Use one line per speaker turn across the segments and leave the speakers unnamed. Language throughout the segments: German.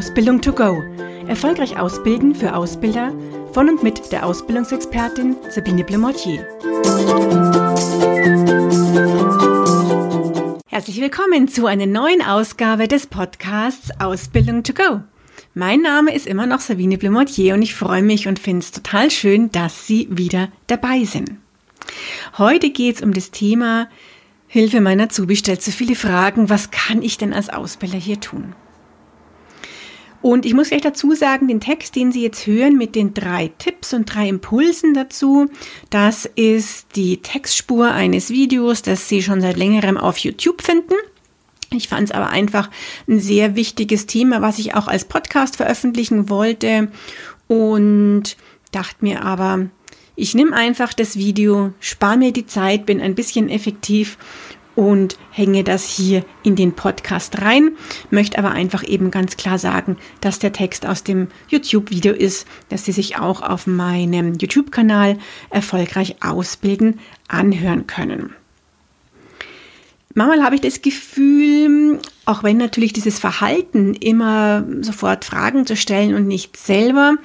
Ausbildung to go. Erfolgreich ausbilden für Ausbilder von und mit der Ausbildungsexpertin Sabine Blemortier. Herzlich willkommen zu einer neuen Ausgabe des Podcasts Ausbildung to go. Mein Name ist immer noch Sabine Blemortier und ich freue mich und finde es total schön, dass Sie wieder dabei sind. Heute geht es um das Thema Hilfe meiner Azubi stellt so viele Fragen. Was kann ich denn als Ausbilder hier tun? Und ich muss gleich dazu sagen, den Text, den Sie jetzt hören mit den drei Tipps und drei Impulsen dazu, das ist die Textspur eines Videos, das Sie schon seit längerem auf YouTube finden. Ich fand es aber einfach ein sehr wichtiges Thema, was ich auch als Podcast veröffentlichen wollte und dachte mir aber, ich nehme einfach das Video, spare mir die Zeit, bin ein bisschen effektiv und hänge das hier in den Podcast rein, möchte aber einfach eben ganz klar sagen, dass der Text aus dem YouTube-Video ist, dass Sie sich auch auf meinem YouTube-Kanal erfolgreich ausbilden anhören können. Manchmal habe ich das Gefühl, auch wenn natürlich dieses Verhalten immer sofort Fragen zu stellen und nicht selber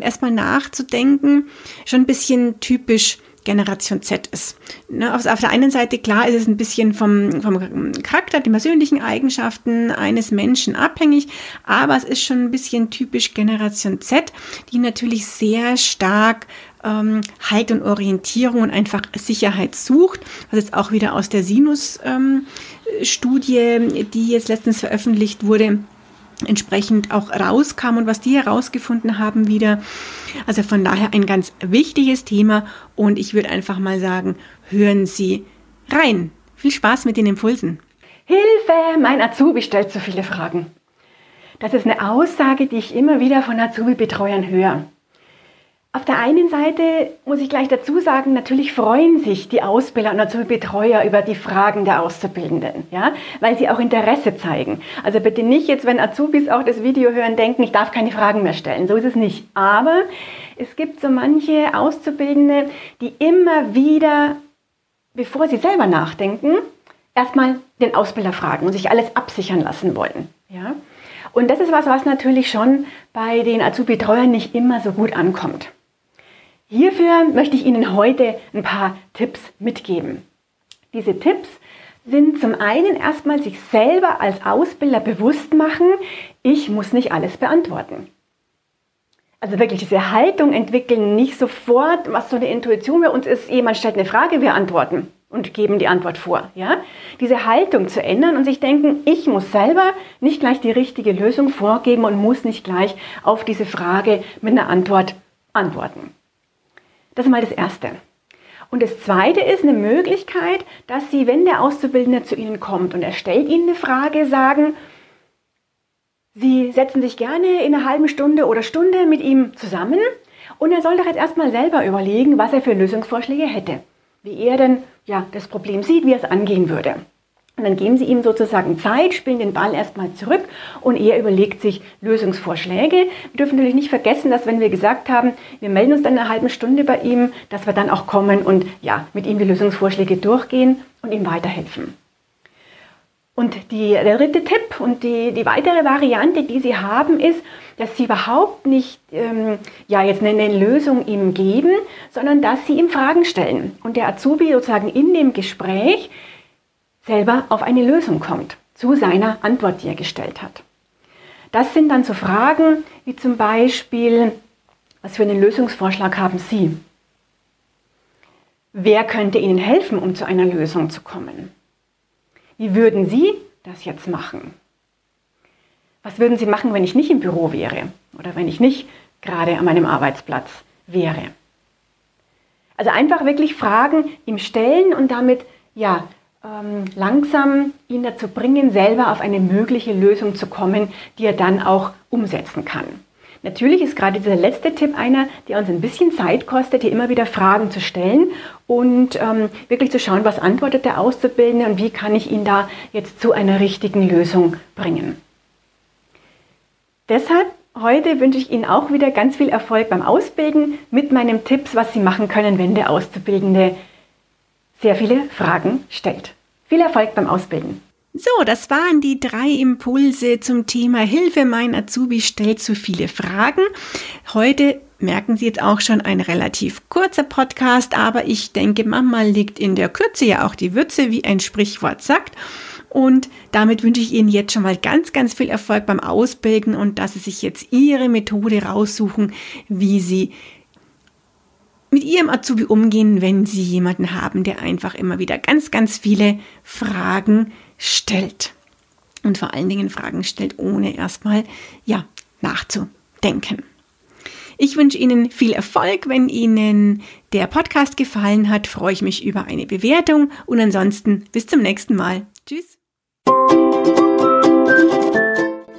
erstmal nachzudenken, schon ein bisschen typisch Generation Z ist. Ne, auf, der einen Seite, klar, ist es ein bisschen vom, vom Charakter, den persönlichen Eigenschaften eines Menschen abhängig, aber es ist schon ein bisschen typisch Generation Z, die natürlich sehr stark ähm, Halt und Orientierung und einfach Sicherheit sucht, was jetzt auch wieder aus der Sinus-Studie, ähm, die jetzt letztens veröffentlicht wurde, entsprechend auch rauskam und was die herausgefunden haben wieder. Also von daher ein ganz wichtiges Thema und ich würde einfach mal sagen, hören Sie rein. Viel Spaß mit den Impulsen.
Hilfe, mein Azubi stellt so viele Fragen. Das ist eine Aussage, die ich immer wieder von Azubi-Betreuern höre. Auf der einen Seite muss ich gleich dazu sagen, natürlich freuen sich die Ausbilder und Azubi-Betreuer über die Fragen der Auszubildenden, ja, weil sie auch Interesse zeigen. Also bitte nicht jetzt, wenn Azubis auch das Video hören, denken, ich darf keine Fragen mehr stellen. So ist es nicht. Aber es gibt so manche Auszubildende, die immer wieder, bevor sie selber nachdenken, erstmal den Ausbilder fragen und sich alles absichern lassen wollen, ja. Und das ist was, was natürlich schon bei den Azubi-Betreuern nicht immer so gut ankommt. Hierfür möchte ich Ihnen heute ein paar Tipps mitgeben. Diese Tipps sind zum einen erstmal sich selber als Ausbilder bewusst machen, ich muss nicht alles beantworten. Also wirklich diese Haltung entwickeln, nicht sofort, was so eine Intuition bei uns ist, jemand stellt eine Frage, wir antworten und geben die Antwort vor. Ja? Diese Haltung zu ändern und sich denken, ich muss selber nicht gleich die richtige Lösung vorgeben und muss nicht gleich auf diese Frage mit einer Antwort antworten. Das ist mal das Erste. Und das Zweite ist eine Möglichkeit, dass Sie, wenn der Auszubildende zu Ihnen kommt und er stellt Ihnen eine Frage, sagen, Sie setzen sich gerne in einer halben Stunde oder Stunde mit ihm zusammen und er soll doch jetzt erstmal selber überlegen, was er für Lösungsvorschläge hätte. Wie er denn ja, das Problem sieht, wie er es angehen würde. Und dann geben Sie ihm sozusagen Zeit, spielen den Ball erstmal zurück und er überlegt sich Lösungsvorschläge. Wir dürfen natürlich nicht vergessen, dass wenn wir gesagt haben, wir melden uns dann in einer halben Stunde bei ihm, dass wir dann auch kommen und ja, mit ihm die Lösungsvorschläge durchgehen und ihm weiterhelfen. Und die, der dritte Tipp und die, die weitere Variante, die Sie haben, ist, dass Sie überhaupt nicht ähm, ja, jetzt eine, eine Lösung ihm geben, sondern dass Sie ihm Fragen stellen. Und der Azubi sozusagen in dem Gespräch selber auf eine Lösung kommt zu seiner Antwort, die er gestellt hat. Das sind dann so Fragen wie zum Beispiel, was für einen Lösungsvorschlag haben Sie? Wer könnte Ihnen helfen, um zu einer Lösung zu kommen? Wie würden Sie das jetzt machen? Was würden Sie machen, wenn ich nicht im Büro wäre oder wenn ich nicht gerade an meinem Arbeitsplatz wäre? Also einfach wirklich Fragen ihm stellen und damit ja langsam ihn dazu bringen, selber auf eine mögliche Lösung zu kommen, die er dann auch umsetzen kann. Natürlich ist gerade dieser letzte Tipp einer, der uns ein bisschen Zeit kostet, hier immer wieder Fragen zu stellen und ähm, wirklich zu schauen, was antwortet der Auszubildende und wie kann ich ihn da jetzt zu einer richtigen Lösung bringen. Deshalb heute wünsche ich Ihnen auch wieder ganz viel Erfolg beim Ausbilden mit meinen Tipps, was Sie machen können, wenn der Auszubildende sehr viele Fragen stellt. Viel Erfolg beim Ausbilden.
So, das waren die drei Impulse zum Thema Hilfe. Mein Azubi stellt zu viele Fragen. Heute merken Sie jetzt auch schon ein relativ kurzer Podcast, aber ich denke, manchmal liegt in der Kürze ja auch die Würze, wie ein Sprichwort sagt. Und damit wünsche ich Ihnen jetzt schon mal ganz, ganz viel Erfolg beim Ausbilden und dass Sie sich jetzt Ihre Methode raussuchen, wie Sie mit Ihrem Azubi umgehen, wenn Sie jemanden haben, der einfach immer wieder ganz, ganz viele Fragen stellt. Und vor allen Dingen Fragen stellt, ohne erstmal, ja, nachzudenken. Ich wünsche Ihnen viel Erfolg. Wenn Ihnen der Podcast gefallen hat, freue ich mich über eine Bewertung. Und ansonsten bis zum nächsten Mal. Tschüss.